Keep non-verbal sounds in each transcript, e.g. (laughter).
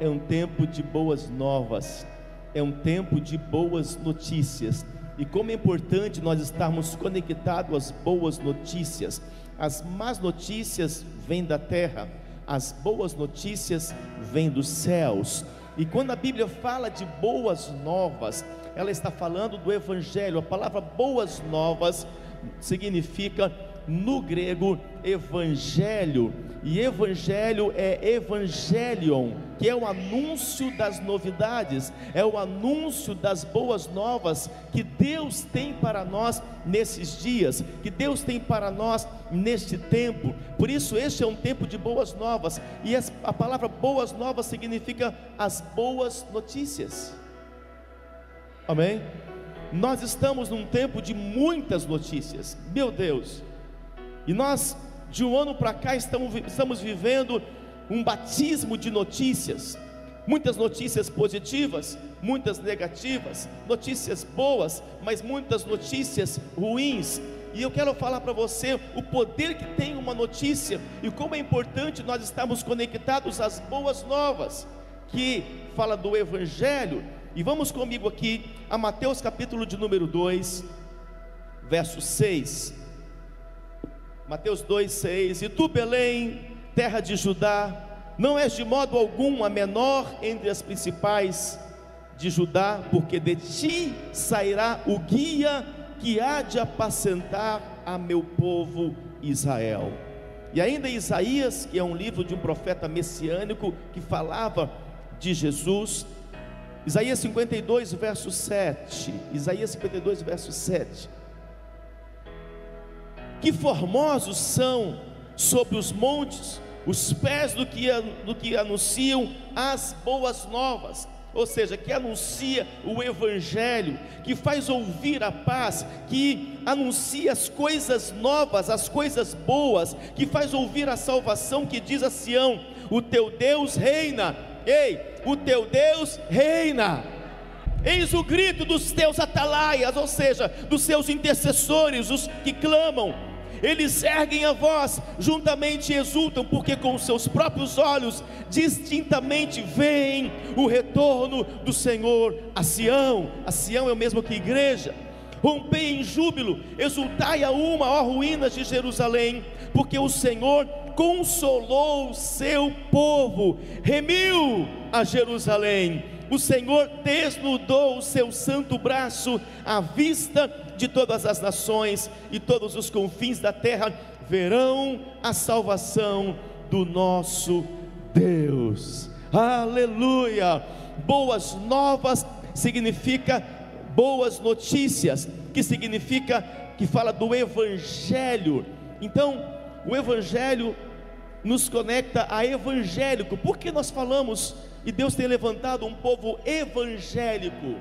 é um tempo de boas novas, é um tempo de boas notícias. E como é importante nós estarmos conectados às boas notícias. As más notícias vêm da terra, as boas notícias vêm dos céus. E quando a Bíblia fala de boas novas, ela está falando do Evangelho. A palavra boas novas significa no grego evangelho, e evangelho é evangelion, que é o anúncio das novidades, é o anúncio das boas novas que Deus tem para nós nesses dias, que Deus tem para nós neste tempo. Por isso, este é um tempo de boas novas, e a palavra boas novas significa as boas notícias. Amém? Nós estamos num tempo de muitas notícias, meu Deus, e nós, de um ano para cá, estamos, estamos vivendo um batismo de notícias, muitas notícias positivas, muitas negativas, notícias boas, mas muitas notícias ruins. E eu quero falar para você o poder que tem uma notícia e como é importante nós estarmos conectados às boas novas, que fala do Evangelho. E vamos comigo aqui a Mateus capítulo de número 2, verso 6. Mateus 2,6: E tu, Belém, terra de Judá, não és de modo algum a menor entre as principais de Judá, porque de ti sairá o guia que há de apacentar a meu povo Israel. E ainda Isaías, que é um livro de um profeta messiânico que falava de Jesus, Isaías 52, verso 7. Isaías 52, verso 7. Que formosos são sobre os montes os pés do que, do que anunciam as boas novas, ou seja, que anuncia o Evangelho, que faz ouvir a paz, que anuncia as coisas novas, as coisas boas, que faz ouvir a salvação, que diz a Sião: O teu Deus reina, ei, o teu Deus reina. Eis o grito dos teus atalaias, ou seja, dos seus intercessores, os que clamam, eles erguem a voz, juntamente exultam, porque com seus próprios olhos distintamente veem o retorno do Senhor a Sião. A Sião é o mesmo que igreja. Rompei em júbilo, exultai a uma, ó ruínas de Jerusalém, porque o Senhor consolou o seu povo, remiu a Jerusalém. O Senhor desnudou o seu santo braço à vista de todas as nações e todos os confins da terra verão a salvação do nosso Deus. Aleluia! Boas novas significa boas notícias, que significa que fala do evangelho. Então, o evangelho nos conecta a evangélico. Por que nós falamos e Deus tem levantado um povo evangélico?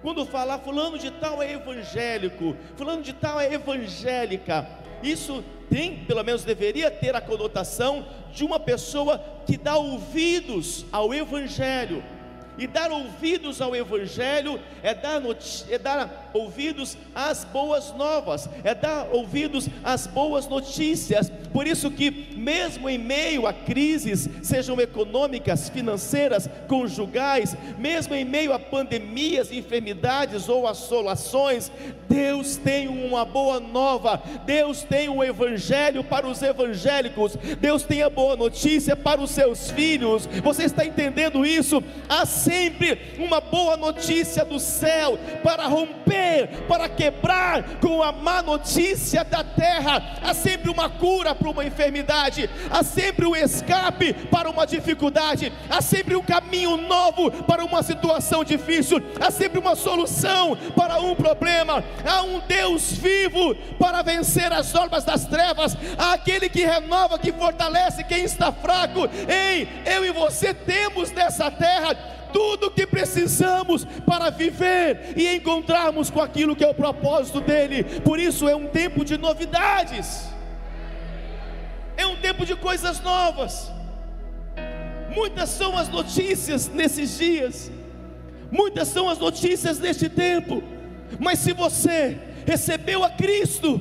Quando falar fulano de tal é evangélico, fulano de tal é evangélica, isso tem, pelo menos deveria ter a conotação de uma pessoa que dá ouvidos ao evangelho. E dar ouvidos ao Evangelho é dar, é dar ouvidos às boas novas, é dar ouvidos às boas notícias. Por isso que, mesmo em meio a crises, sejam econômicas, financeiras, conjugais, mesmo em meio a pandemias, enfermidades ou assolações, Deus tem uma boa nova, Deus tem um evangelho para os evangélicos, Deus tem a boa notícia para os seus filhos. Você está entendendo isso? Há sempre uma boa notícia do céu para romper para quebrar com a má notícia da terra. Há sempre uma cura para uma enfermidade, há sempre um escape para uma dificuldade, há sempre um caminho novo para uma situação difícil, há sempre uma solução para um problema. Há um Deus vivo para vencer as normas das trevas, há aquele que renova, que fortalece quem está fraco. Ei, eu e você temos nessa terra tudo o que precisamos para viver e encontrarmos com aquilo que é o propósito dele. Por isso é um tempo de novidades. É um tempo de coisas novas. Muitas são as notícias nesses dias. Muitas são as notícias neste tempo. Mas se você recebeu a Cristo,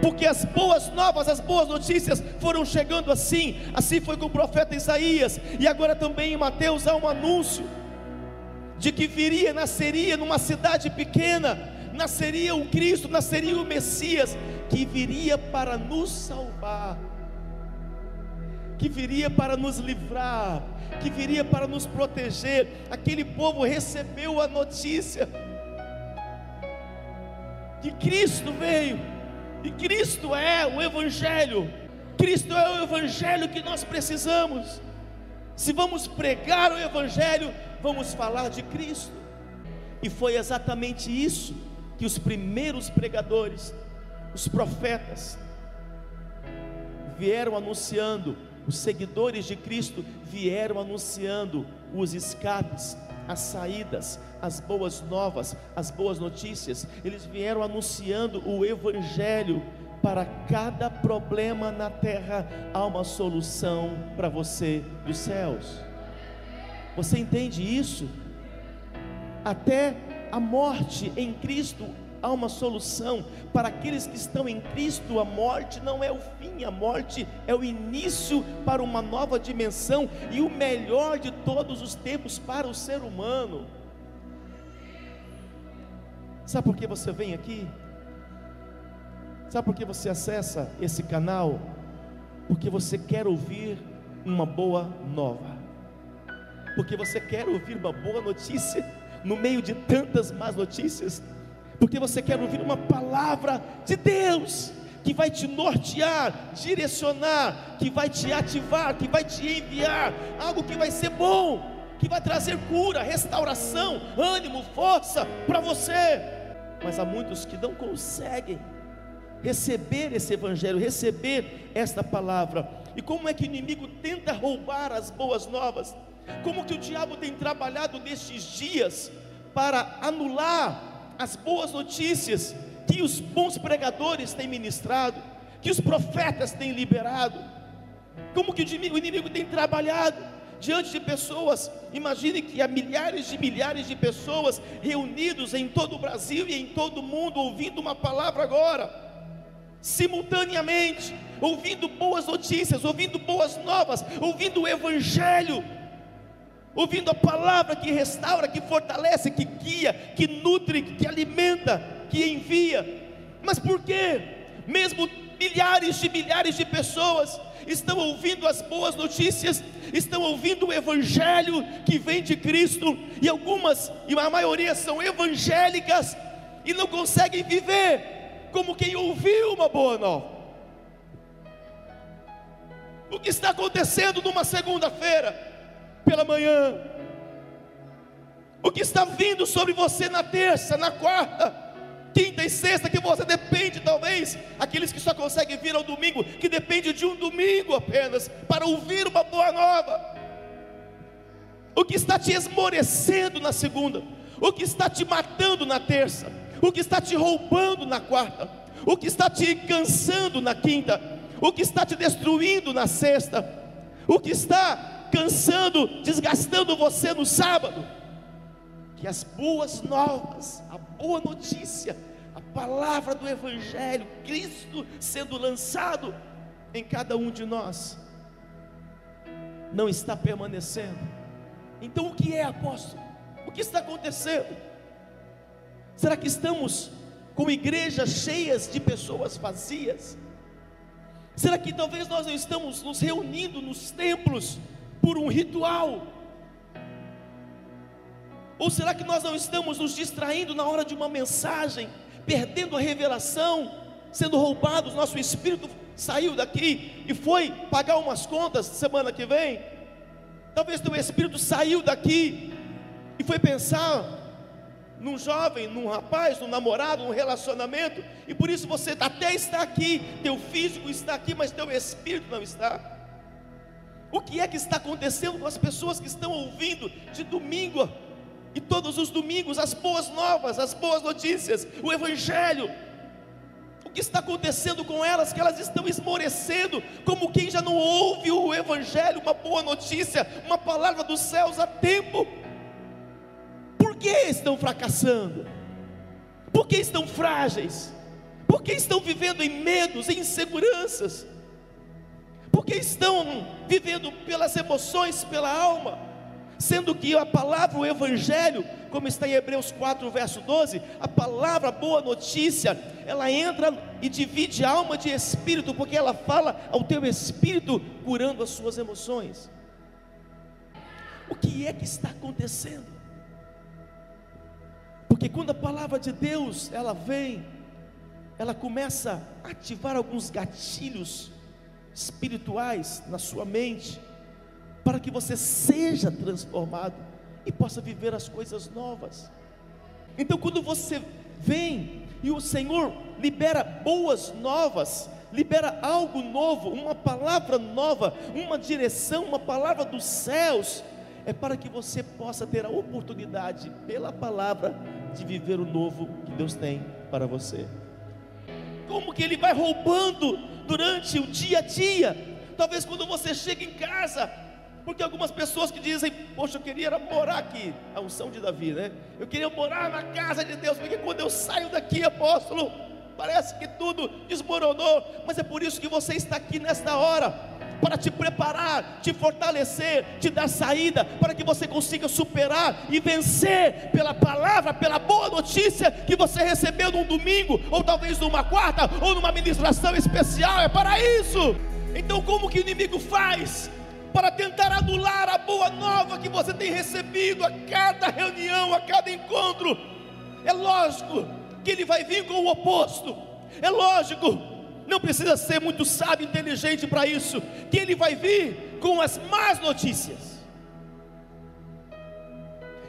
porque as boas novas, as boas notícias foram chegando assim. Assim foi com o profeta Isaías, e agora também em Mateus há um anúncio de que viria, nasceria numa cidade pequena, nasceria o Cristo, nasceria o Messias, que viria para nos salvar, que viria para nos livrar, que viria para nos proteger. Aquele povo recebeu a notícia que Cristo veio, e Cristo é o Evangelho, Cristo é o Evangelho que nós precisamos. Se vamos pregar o Evangelho, vamos falar de Cristo. E foi exatamente isso que os primeiros pregadores, os profetas, vieram anunciando, os seguidores de Cristo vieram anunciando os escapes, as saídas, as boas novas, as boas notícias. Eles vieram anunciando o Evangelho. Para cada problema na terra há uma solução para você dos céus. Você entende isso? Até a morte em Cristo há uma solução. Para aqueles que estão em Cristo, a morte não é o fim, a morte é o início para uma nova dimensão e o melhor de todos os tempos para o ser humano. Sabe por que você vem aqui? Sabe por que você acessa esse canal? Porque você quer ouvir uma boa nova. Porque você quer ouvir uma boa notícia no meio de tantas más notícias porque você quer ouvir uma palavra de Deus que vai te nortear, direcionar, que vai te ativar, que vai te enviar algo que vai ser bom, que vai trazer cura, restauração, ânimo, força para você. Mas há muitos que não conseguem receber esse evangelho, receber esta palavra. E como é que o inimigo tenta roubar as boas novas? Como que o diabo tem trabalhado nestes dias para anular as boas notícias que os bons pregadores têm ministrado, que os profetas têm liberado, como que o inimigo tem trabalhado diante de pessoas. Imagine que há milhares de milhares de pessoas reunidos em todo o Brasil e em todo o mundo ouvindo uma palavra agora, simultaneamente, ouvindo boas notícias, ouvindo boas novas, ouvindo o evangelho ouvindo a palavra que restaura, que fortalece, que guia, que nutre, que alimenta, que envia. Mas por quê? Mesmo milhares de milhares de pessoas estão ouvindo as boas notícias, estão ouvindo o evangelho que vem de Cristo, e algumas, e a maioria são evangélicas e não conseguem viver como quem ouviu uma boa nova. O que está acontecendo numa segunda-feira? Pela manhã. O que está vindo sobre você na terça, na quarta, quinta e sexta, que você depende, talvez, aqueles que só conseguem vir ao domingo, que depende de um domingo apenas, para ouvir uma boa nova. O que está te esmorecendo na segunda, o que está te matando na terça, o que está te roubando na quarta, o que está te cansando na quinta, o que está te destruindo na sexta, o que está cansando, desgastando você no sábado. Que as boas novas, a boa notícia, a palavra do Evangelho, Cristo sendo lançado em cada um de nós, não está permanecendo. Então o que é apóstolo? O que está acontecendo? Será que estamos com igrejas cheias de pessoas vazias? Será que talvez nós não estamos nos reunindo nos templos por um ritual? Ou será que nós não estamos nos distraindo na hora de uma mensagem, perdendo a revelação, sendo roubados? Nosso espírito saiu daqui e foi pagar umas contas semana que vem. Talvez teu espírito saiu daqui e foi pensar num jovem, num rapaz, num namorado, num relacionamento, e por isso você até está aqui, teu físico está aqui, mas teu espírito não está. O que é que está acontecendo com as pessoas que estão ouvindo de domingo e todos os domingos as boas novas, as boas notícias, o Evangelho? O que está acontecendo com elas? Que elas estão esmorecendo, como quem já não ouve o Evangelho, uma boa notícia, uma palavra dos céus há tempo. Por que estão fracassando? Por que estão frágeis? Porque estão vivendo em medos, em inseguranças? Porque estão vivendo pelas emoções, pela alma? Sendo que a palavra, o Evangelho, como está em Hebreus 4, verso 12, a palavra boa notícia, ela entra e divide alma de espírito, porque ela fala ao teu espírito, curando as suas emoções. O que é que está acontecendo? Porque quando a palavra de Deus ela vem, ela começa a ativar alguns gatilhos espirituais na sua mente, para que você seja transformado e possa viver as coisas novas. Então, quando você vem e o Senhor libera boas novas, libera algo novo, uma palavra nova, uma direção, uma palavra dos céus, é para que você possa ter a oportunidade, pela palavra, de viver o novo que Deus tem para você. Como que Ele vai roubando durante o dia a dia? Talvez quando você chega em casa, porque algumas pessoas que dizem, poxa, eu queria morar aqui, a unção de Davi, né? Eu queria morar na casa de Deus, porque quando eu saio daqui, apóstolo, parece que tudo desmoronou, mas é por isso que você está aqui nesta hora para te preparar, te fortalecer, te dar saída, para que você consiga superar e vencer pela palavra, pela boa notícia que você recebeu num domingo, ou talvez numa quarta, ou numa ministração especial. É para isso. Então, como que o inimigo faz? Para tentar anular a boa nova que você tem recebido a cada reunião, a cada encontro, é lógico que ele vai vir com o oposto, é lógico não precisa ser muito sábio, inteligente para isso, que ele vai vir com as más notícias.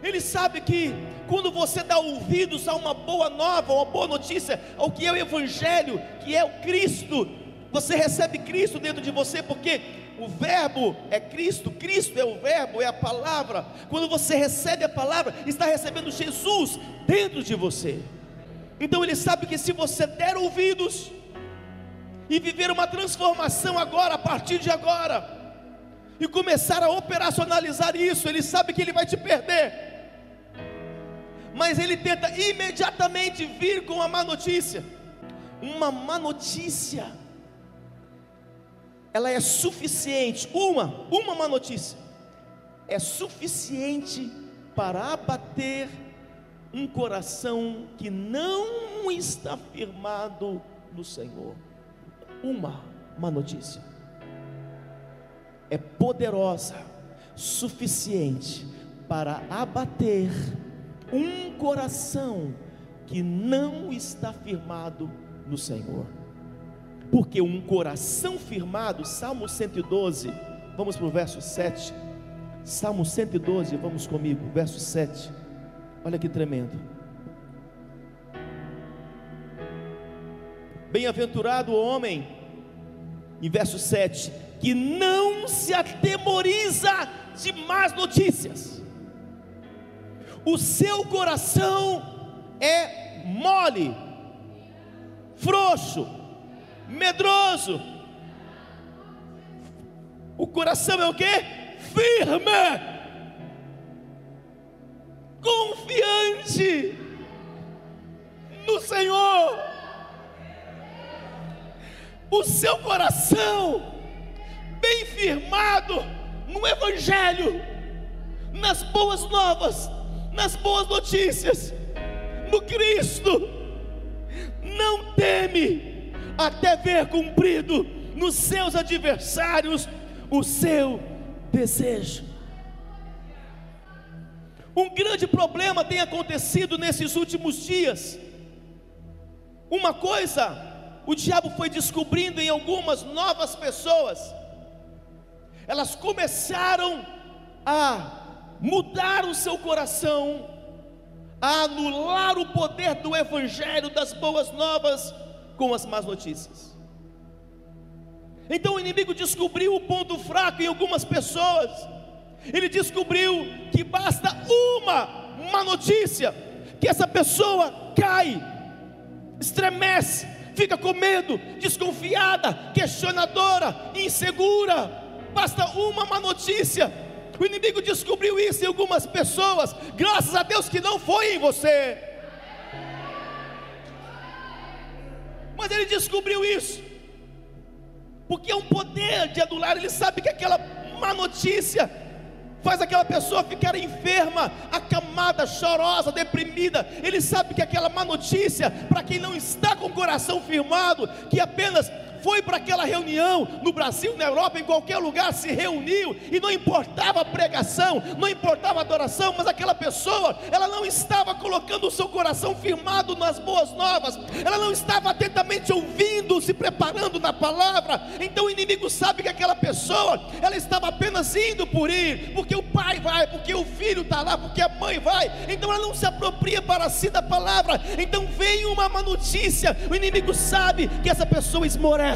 Ele sabe que quando você dá ouvidos a uma boa nova, uma boa notícia, ao que é o Evangelho, que é o Cristo, você recebe Cristo dentro de você, porque o Verbo é Cristo, Cristo é o Verbo, é a palavra. Quando você recebe a palavra, está recebendo Jesus dentro de você. Então ele sabe que se você der ouvidos, e viver uma transformação agora, a partir de agora, e começar a operacionalizar isso, ele sabe que ele vai te perder, mas ele tenta imediatamente vir com a má notícia. Uma má notícia, ela é suficiente, uma, uma má notícia, é suficiente para abater um coração que não está firmado no Senhor uma má notícia. É poderosa, suficiente para abater um coração que não está firmado no Senhor. Porque um coração firmado, Salmo 112, vamos para o verso 7. Salmo 112, vamos comigo, verso 7. Olha que tremendo. Bem-aventurado o homem, em verso 7, que não se atemoriza de más notícias, o seu coração é mole, frouxo, medroso. O coração é o que? Firme, confiante no Senhor o seu coração bem firmado no Evangelho, nas boas novas, nas boas notícias, no Cristo, não teme até ver cumprido nos seus adversários o seu desejo. Um grande problema tem acontecido nesses últimos dias. Uma coisa o diabo foi descobrindo em algumas novas pessoas, elas começaram a mudar o seu coração, a anular o poder do Evangelho, das boas novas, com as más notícias. Então o inimigo descobriu o ponto fraco em algumas pessoas, ele descobriu que basta uma má notícia, que essa pessoa cai, estremece, fica com medo, desconfiada, questionadora, insegura. Basta uma má notícia. O inimigo descobriu isso em algumas pessoas. Graças a Deus que não foi em você. Mas ele descobriu isso, porque é um poder de adular, ele sabe que aquela má notícia faz aquela pessoa ficar enferma, acamada, chorosa, deprimida. Ele sabe que aquela má notícia, para quem não está com o coração firmado, que apenas foi para aquela reunião no Brasil, na Europa, em qualquer lugar, se reuniu e não importava a pregação, não importava a adoração, mas aquela pessoa, ela não estava colocando o seu coração firmado nas boas novas, ela não estava atentamente ouvindo, se preparando na palavra. Então o inimigo sabe que aquela pessoa, ela estava apenas indo por ir, porque o pai vai, porque o filho está lá, porque a mãe vai, então ela não se apropria para si da palavra. Então vem uma má notícia, o inimigo sabe que essa pessoa esmorece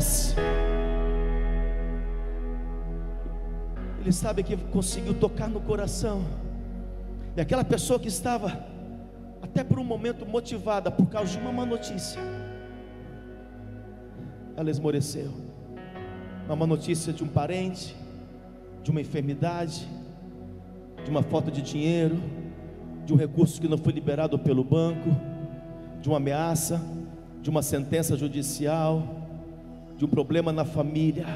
ele sabe que conseguiu tocar no coração. E aquela pessoa que estava, até por um momento, motivada por causa de uma má notícia, ela esmoreceu. Uma má notícia de um parente, de uma enfermidade, de uma falta de dinheiro, de um recurso que não foi liberado pelo banco, de uma ameaça, de uma sentença judicial de um problema na família,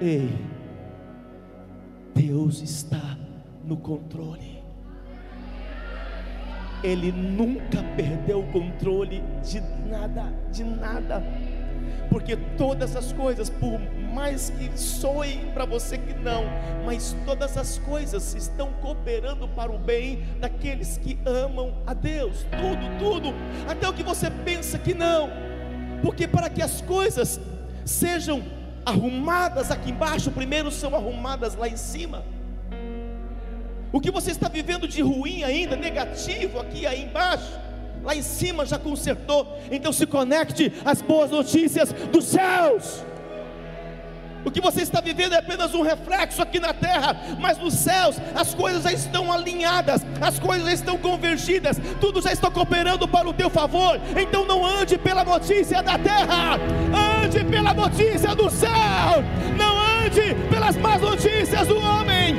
ei, Deus está no controle. Ele nunca perdeu o controle de nada, de nada. Porque todas as coisas, por mais que soem para você que não, mas todas as coisas estão cooperando para o bem daqueles que amam a Deus. Tudo, tudo, até o que você pensa que não. Porque para que as coisas sejam arrumadas aqui embaixo, primeiro são arrumadas lá em cima. O que você está vivendo de ruim ainda, negativo aqui aí embaixo, lá em cima já consertou. Então se conecte às boas notícias dos céus. O que você está vivendo é apenas um reflexo aqui na terra, mas nos céus as coisas já estão alinhadas, as coisas já estão convergidas, tudo já está cooperando para o teu favor. Então não ande pela notícia da terra, ande pela notícia do céu, não ande pelas más notícias do homem,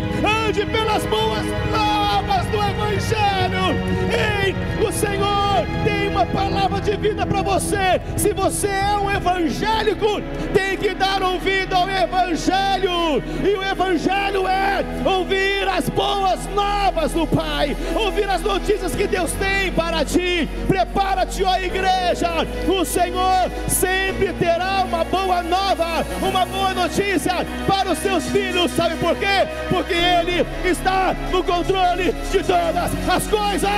ande pelas boas novas do Evangelho. Ei, o Senhor tem uma palavra de vida para você. Se você é um evangélico, tem que dar ouvido ao Evangelho, e o Evangelho é ouvir as boas novas do Pai, ouvir as notícias que Deus tem para ti. Prepara-te, ó igreja, o Senhor sempre terá uma boa nova, uma boa notícia para os seus filhos. Sabe por quê? Porque Ele está no controle de todas as coisas.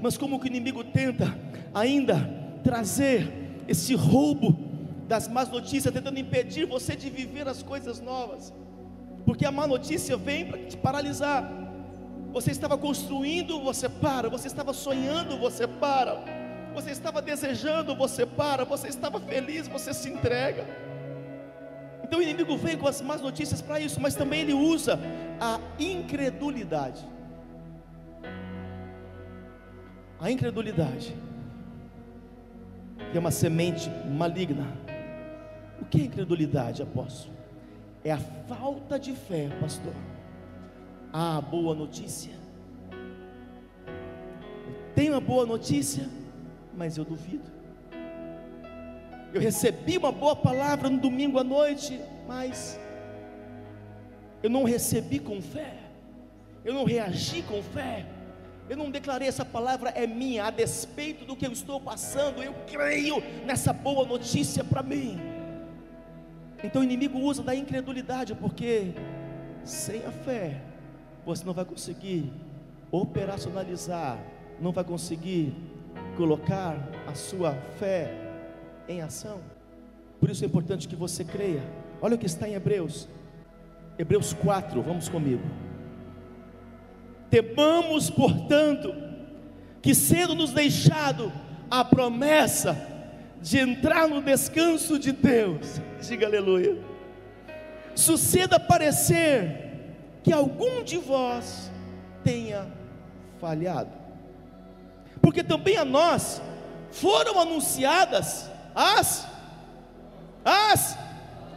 Mas como que o inimigo tenta ainda trazer esse roubo das más notícias, tentando impedir você de viver as coisas novas, porque a má notícia vem para te paralisar. Você estava construindo, você para, você estava sonhando, você para, você estava desejando, você para, você estava feliz, você se entrega. Então o inimigo vem com as más notícias para isso, mas também ele usa a incredulidade. A incredulidade que é uma semente maligna. O que é incredulidade, apóstolo? É a falta de fé, pastor. Ah, boa notícia. Eu tenho uma boa notícia, mas eu duvido. Eu recebi uma boa palavra no domingo à noite, mas eu não recebi com fé. Eu não reagi com fé. Eu não declarei essa palavra é minha, a despeito do que eu estou passando, eu creio nessa boa notícia para mim. Então o inimigo usa da incredulidade, porque sem a fé você não vai conseguir operacionalizar, não vai conseguir colocar a sua fé em ação. Por isso é importante que você creia. Olha o que está em Hebreus, Hebreus 4, vamos comigo. Temamos, portanto, que sendo nos deixado a promessa de entrar no descanso de Deus, diga aleluia, suceda parecer que algum de vós tenha falhado, porque também a nós foram anunciadas as as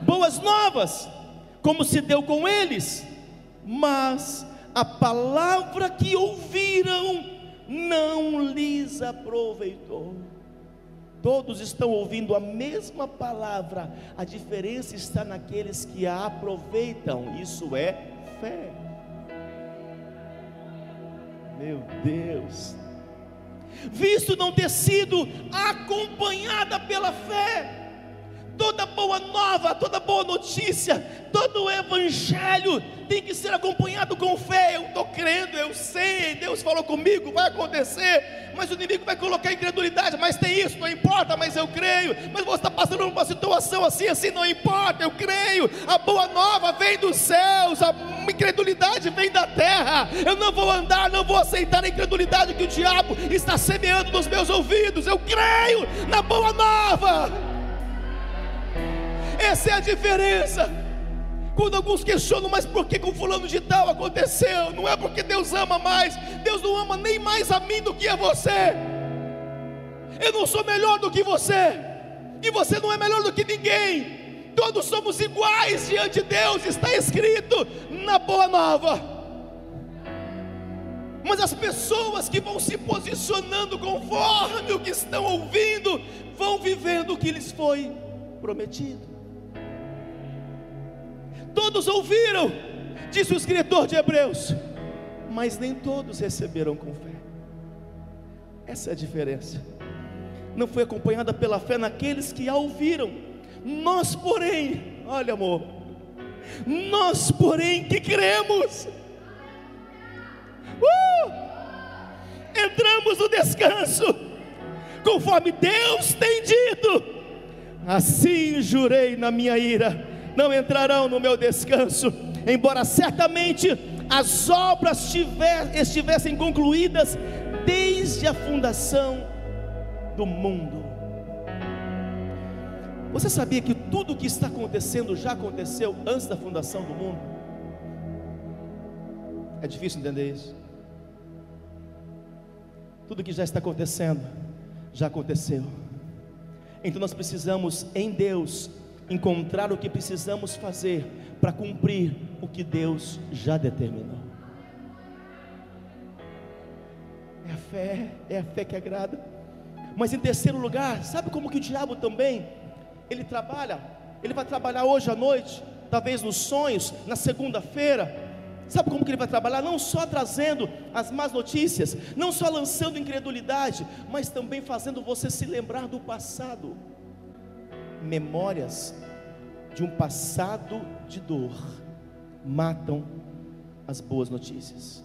boas novas, como se deu com eles, mas a palavra que ouviram não lhes aproveitou. Todos estão ouvindo a mesma palavra, a diferença está naqueles que a aproveitam, isso é fé. Meu Deus, visto não ter sido acompanhada pela fé, toda boa nova, toda boa notícia, todo evangelho tem que ser acompanhado com fé. Eu estou crendo, eu sei, Deus falou comigo, vai acontecer, mas o inimigo vai colocar incredulidade. Mas tem isso, não importa, mas eu creio. Mas você está passando por uma situação assim, assim, não importa, eu creio. A boa nova vem dos céus, a incredulidade vem da terra. Eu não vou andar, não vou aceitar a incredulidade que o diabo está semeando nos meus ouvidos. Eu creio na boa nova. Essa é a diferença. Quando alguns questionam, mas por que com fulano de tal aconteceu? Não é porque Deus ama mais, Deus não ama nem mais a mim do que a você. Eu não sou melhor do que você, e você não é melhor do que ninguém. Todos somos iguais diante de Deus, está escrito na Boa Nova. Mas as pessoas que vão se posicionando conforme o que estão ouvindo, vão vivendo o que lhes foi prometido. Todos ouviram, disse o escritor de Hebreus, mas nem todos receberam com fé. Essa é a diferença. Não foi acompanhada pela fé naqueles que a ouviram. Nós, porém, olha amor, nós, porém, que cremos, uh, entramos no descanso, conforme Deus tem dito. Assim jurei na minha ira não entrarão no meu descanso, embora certamente as obras tiver, estivessem concluídas desde a fundação do mundo. Você sabia que tudo o que está acontecendo já aconteceu antes da fundação do mundo? É difícil entender isso. Tudo que já está acontecendo, já aconteceu. Então nós precisamos em Deus encontrar o que precisamos fazer para cumprir o que Deus já determinou. É a fé, é a fé que agrada. Mas em terceiro lugar, sabe como que o diabo também ele trabalha? Ele vai trabalhar hoje à noite, talvez nos sonhos, na segunda-feira. Sabe como que ele vai trabalhar? Não só trazendo as más notícias, não só lançando incredulidade, mas também fazendo você se lembrar do passado memórias de um passado de dor matam as boas notícias.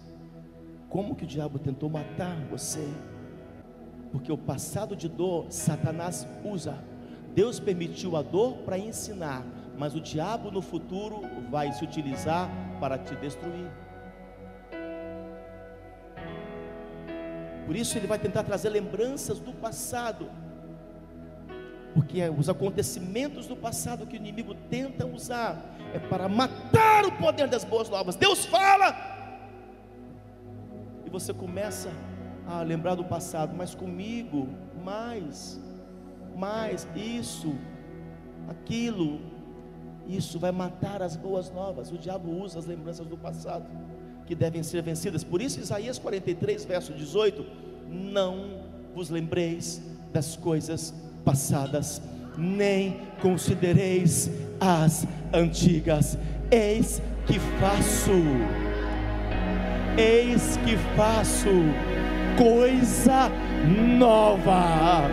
Como que o diabo tentou matar você? Porque o passado de dor Satanás usa. Deus permitiu a dor para ensinar, mas o diabo no futuro vai se utilizar para te destruir. Por isso ele vai tentar trazer lembranças do passado porque é os acontecimentos do passado que o inimigo tenta usar é para matar o poder das boas novas. Deus fala, e você começa a lembrar do passado, mas comigo, mais, mais, isso, aquilo, isso vai matar as boas novas. O diabo usa as lembranças do passado que devem ser vencidas. Por isso, Isaías 43, verso 18: Não vos lembreis das coisas passadas, nem considereis as antigas. Eis que faço, eis que faço coisa nova.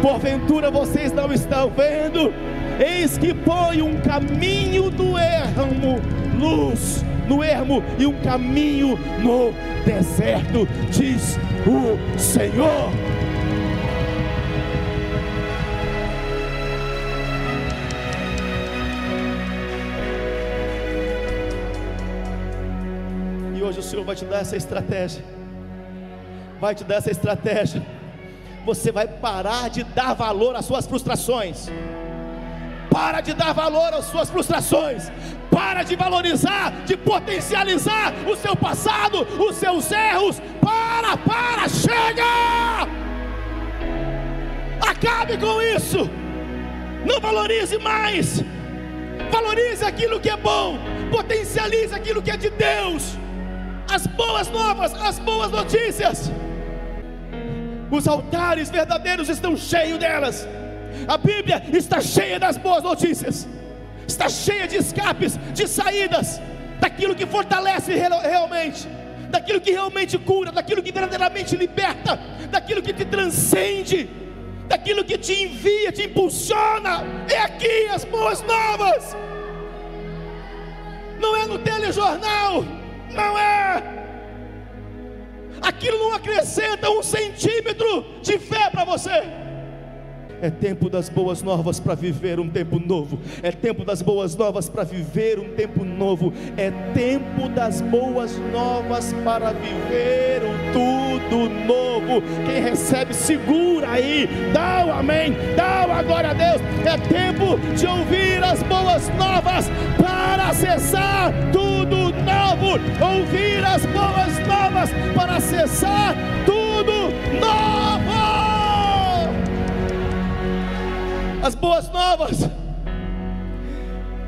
Porventura vocês não estão vendo? Eis que põe um caminho do ermo, luz no ermo e um caminho no deserto, diz o Senhor. Senhor vai te dar essa estratégia. Vai te dar essa estratégia. Você vai parar de dar valor às suas frustrações. Para de dar valor às suas frustrações. Para de valorizar, de potencializar o seu passado, os seus erros. Para, para, chega! Acabe com isso. Não valorize mais. Valorize aquilo que é bom. Potencialize aquilo que é de Deus as boas novas, as boas notícias. Os altares verdadeiros estão cheios delas. A Bíblia está cheia das boas notícias, está cheia de escapes, de saídas, daquilo que fortalece realmente, daquilo que realmente cura, daquilo que verdadeiramente liberta, daquilo que te transcende, daquilo que te envia, te impulsiona. É aqui as boas novas. Não é no telejornal, não é. Aquilo não acrescenta um centímetro de fé para você. É tempo das boas novas para viver um tempo novo. É tempo das boas novas para viver um tempo novo. É tempo das boas novas para viver um tudo novo. Quem recebe, segura aí. Dá o amém. Dá o agora a Deus. É tempo de ouvir as boas novas para acessar tudo novo. Ouvir as boas novas para acessar tudo novo. as boas novas.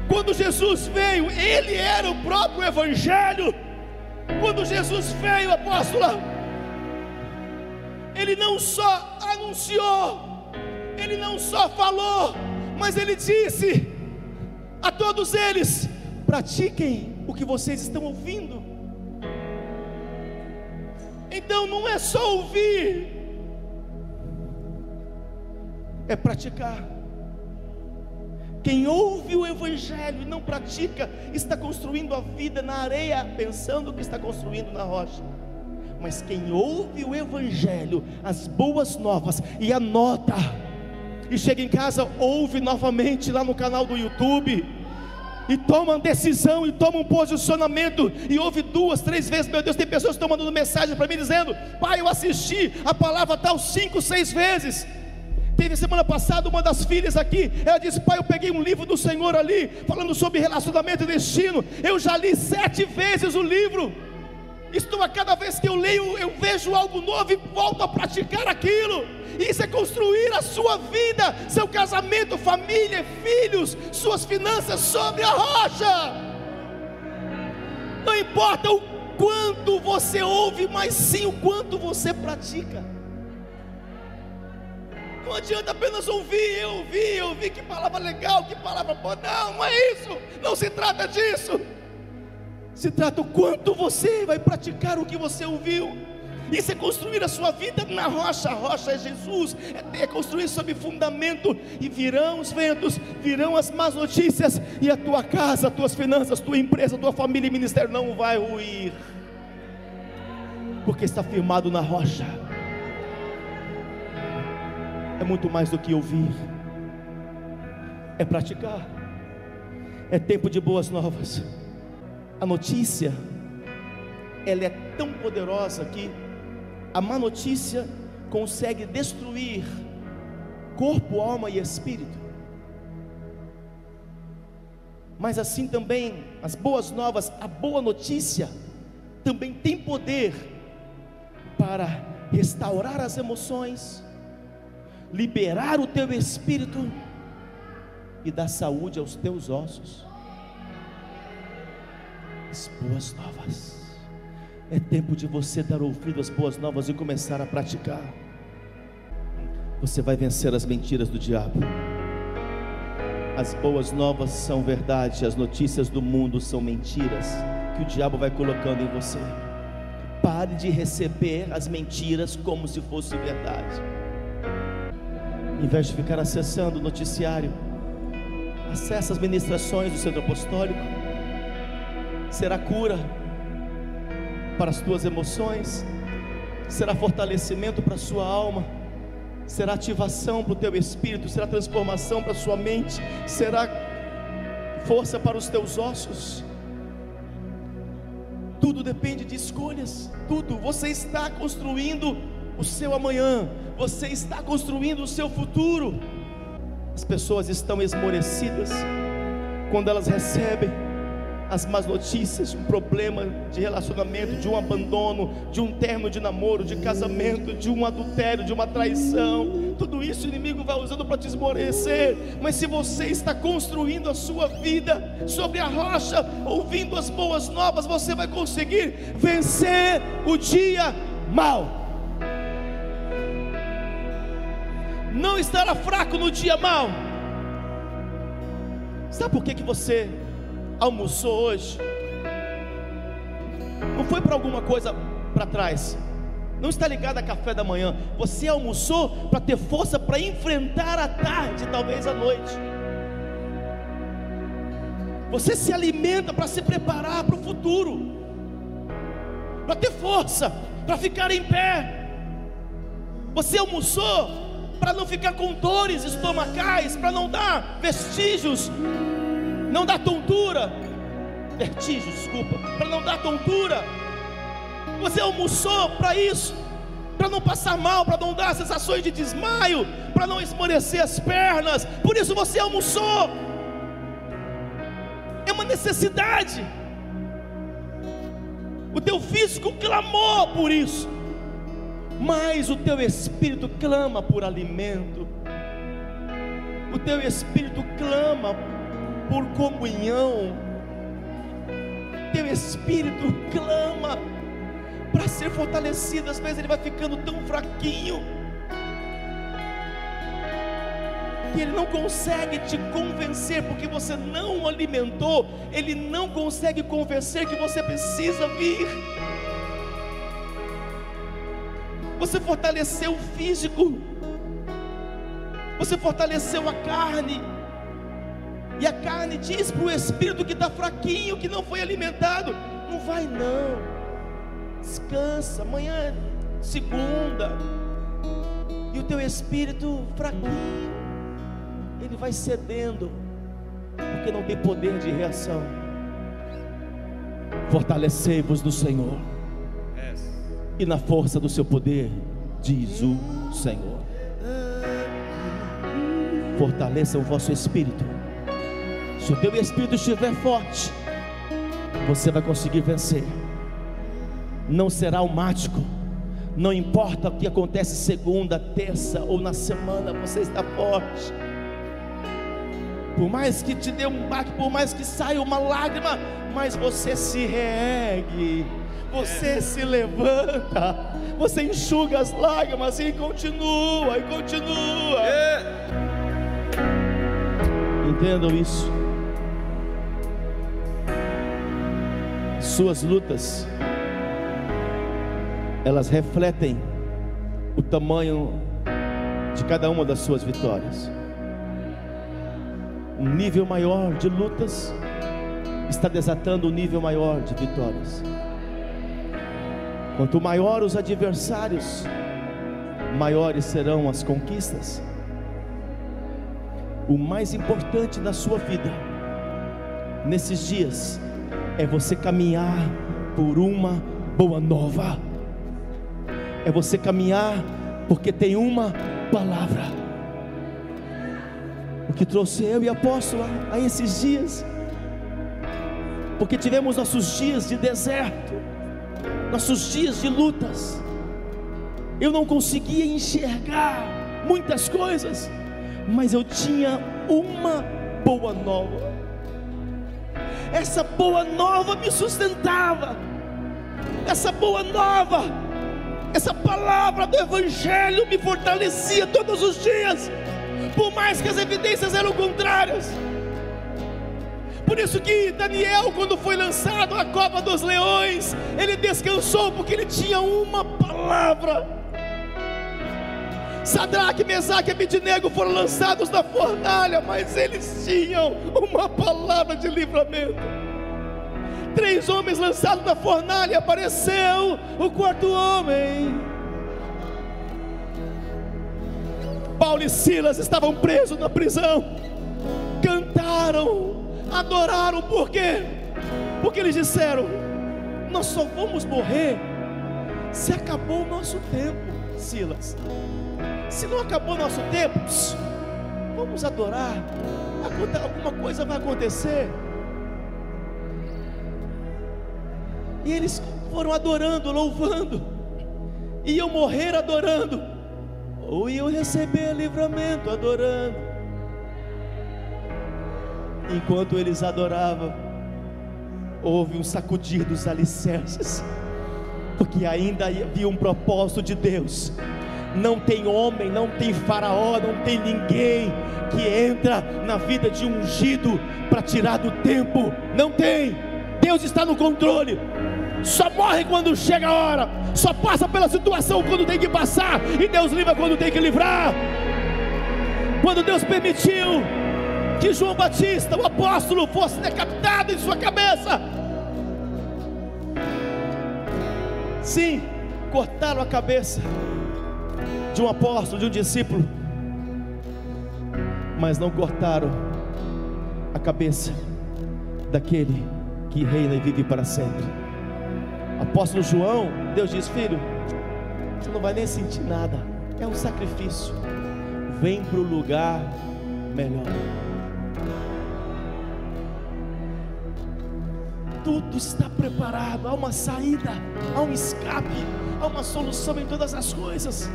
Quando Jesus veio, ele era o próprio Evangelho. Quando Jesus veio, apóstola, ele não só anunciou, ele não só falou, mas ele disse a todos eles: pratiquem o que vocês estão ouvindo. Então não é só ouvir, é praticar. Quem ouve o Evangelho e não pratica, está construindo a vida na areia, pensando que está construindo na rocha. Mas quem ouve o Evangelho, as boas novas, e anota, e chega em casa, ouve novamente lá no canal do YouTube, e toma uma decisão, e toma um posicionamento, e ouve duas, três vezes, meu Deus, tem pessoas que estão mandando mensagem para mim dizendo, pai, eu assisti a palavra tal cinco, seis vezes, Teve semana passada uma das filhas aqui, ela disse: Pai, eu peguei um livro do Senhor ali, falando sobre relacionamento e destino. Eu já li sete vezes o livro. Estou a cada vez que eu leio, eu vejo algo novo e volto a praticar aquilo. Isso é construir a sua vida, seu casamento, família, filhos, suas finanças sobre a rocha. Não importa o quanto você ouve, mas sim o quanto você pratica. Não adianta apenas ouvir, eu ouvi, eu ouvi que palavra legal, que palavra boa. Não, não é isso. Não se trata disso. Se trata o quanto você vai praticar o que você ouviu. Isso é construir a sua vida na rocha. A rocha é Jesus. É, construir sobre fundamento. E virão os ventos, virão as más notícias. E a tua casa, as tuas finanças, tua empresa, tua família e ministério não vai ruir. Porque está firmado na rocha é muito mais do que ouvir, é praticar, é tempo de boas novas. A notícia, ela é tão poderosa que a má notícia consegue destruir corpo, alma e espírito. Mas assim também, as boas novas, a boa notícia, também tem poder para restaurar as emoções, liberar o teu espírito e dar saúde aos teus ossos. As boas novas. É tempo de você dar ouvido às boas novas e começar a praticar. Você vai vencer as mentiras do diabo. As boas novas são verdade, as notícias do mundo são mentiras que o diabo vai colocando em você. Pare de receber as mentiras como se fosse verdade em vez de ficar acessando o noticiário, acesse as ministrações do centro apostólico. Será cura para as tuas emoções, será fortalecimento para a sua alma, será ativação para o teu espírito, será transformação para a sua mente, será força para os teus ossos. Tudo depende de escolhas, tudo. Você está construindo o seu amanhã, você está construindo o seu futuro. As pessoas estão esmorecidas quando elas recebem as más notícias um problema de relacionamento, de um abandono, de um termo de namoro, de casamento, de um adultério, de uma traição. Tudo isso o inimigo vai usando para te esmorecer. Mas se você está construindo a sua vida sobre a rocha, ouvindo as boas novas, você vai conseguir vencer o dia mal. não estará fraco no dia mau. Sabe por que, que você almoçou hoje? Não foi para alguma coisa para trás. Não está ligado a café da manhã. Você almoçou para ter força para enfrentar a tarde, talvez a noite. Você se alimenta para se preparar para o futuro, para ter força, para ficar em pé. Você almoçou para não ficar com dores estomacais, para não dar vestígios, não dar tontura, vertigem, desculpa, para não dar tontura. Você almoçou para isso, para não passar mal, para não dar sensações de desmaio, para não esmorecer as pernas. Por isso você almoçou. É uma necessidade. O teu físico clamou por isso, mas o teu espírito clama por alimento. O teu espírito clama por comunhão. Teu espírito clama para ser fortalecido. Às vezes ele vai ficando tão fraquinho que ele não consegue te convencer porque você não o alimentou. Ele não consegue convencer que você precisa vir. Você fortaleceu o físico, você fortaleceu a carne, e a carne diz para o espírito que está fraquinho, que não foi alimentado: não vai não descansa, amanhã é segunda, e o teu espírito fraquinho, ele vai cedendo, porque não tem poder de reação. Fortalecei-vos no Senhor, e na força do seu poder, diz o Senhor. Fortaleça o vosso espírito. Se o teu espírito estiver forte, você vai conseguir vencer não será almático. Não importa o que acontece segunda, terça ou na semana, você está forte. Por mais que te dê um baque, por mais que saia uma lágrima, mas você se reergue, você se levanta, você enxuga as lágrimas e continua, e continua. É. Entendam isso. Suas lutas elas refletem o tamanho de cada uma das suas vitórias. Um nível maior de lutas está desatando um nível maior de vitórias. Quanto maior os adversários, maiores serão as conquistas. O mais importante na sua vida, nesses dias, é você caminhar por uma boa nova é você caminhar, porque tem uma palavra. O que trouxe eu e a apóstola a esses dias, porque tivemos nossos dias de deserto, nossos dias de lutas. Eu não conseguia enxergar muitas coisas, mas eu tinha uma boa nova. Essa boa nova me sustentava. Essa boa nova essa palavra do Evangelho me fortalecia todos os dias, por mais que as evidências eram contrárias. Por isso que Daniel, quando foi lançado à cova dos leões, ele descansou porque ele tinha uma palavra. Sadraque, Mesaque e Abidnego foram lançados na fornalha, mas eles tinham uma palavra de livramento três homens lançados na fornalha, apareceu o quarto homem. Paulo e Silas estavam presos na prisão, cantaram, adoraram, por quê? Porque eles disseram: Nós só vamos morrer se acabou o nosso tempo, Silas. Se não acabou nosso tempo, vamos adorar, alguma coisa vai acontecer. E eles foram adorando, louvando, iam morrer adorando, ou iam receber livramento adorando. Enquanto eles adoravam, houve um sacudir dos alicerces, porque ainda havia um propósito de Deus Não tem homem, não tem faraó, não tem ninguém que entra na vida de um ungido para tirar do tempo. Não tem. Deus está no controle. Só morre quando chega a hora. Só passa pela situação quando tem que passar. E Deus livra quando tem que livrar. Quando Deus permitiu que João Batista, o apóstolo, fosse decapitado em sua cabeça. Sim, cortaram a cabeça de um apóstolo, de um discípulo, mas não cortaram a cabeça daquele que reina e vive para sempre. Apóstolo João, Deus diz: Filho, você não vai nem sentir nada, é um sacrifício. Vem para o lugar melhor. tudo está preparado, há uma saída, há um escape, há uma solução em todas as coisas.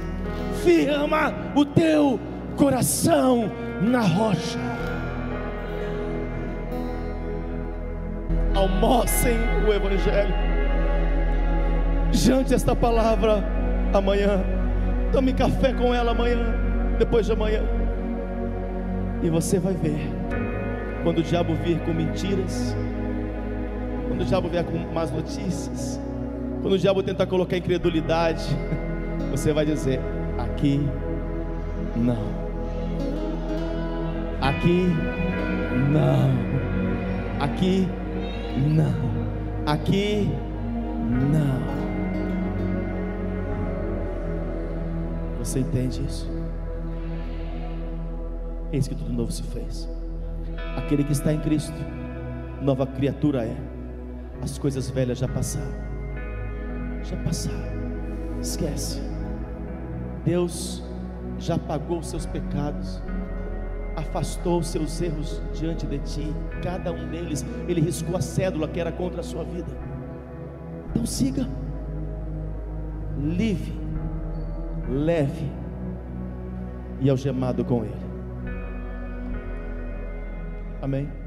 Firma o teu coração na rocha. Almocem o Evangelho. Jante esta palavra amanhã. Tome café com ela amanhã, depois de amanhã. E você vai ver, quando o diabo vir com mentiras, quando o diabo vier com más notícias, quando o diabo tentar colocar incredulidade, (laughs) você vai dizer: aqui não, aqui não, aqui não, aqui não. Você entende isso? Eis que tudo novo se fez. Aquele que está em Cristo, nova criatura é. As coisas velhas já passaram. Já passaram. Esquece. Deus já pagou os seus pecados. Afastou os seus erros diante de ti. Cada um deles, ele riscou a cédula que era contra a sua vida. Então siga. Livre. Leve. E algemado com ele. Amém.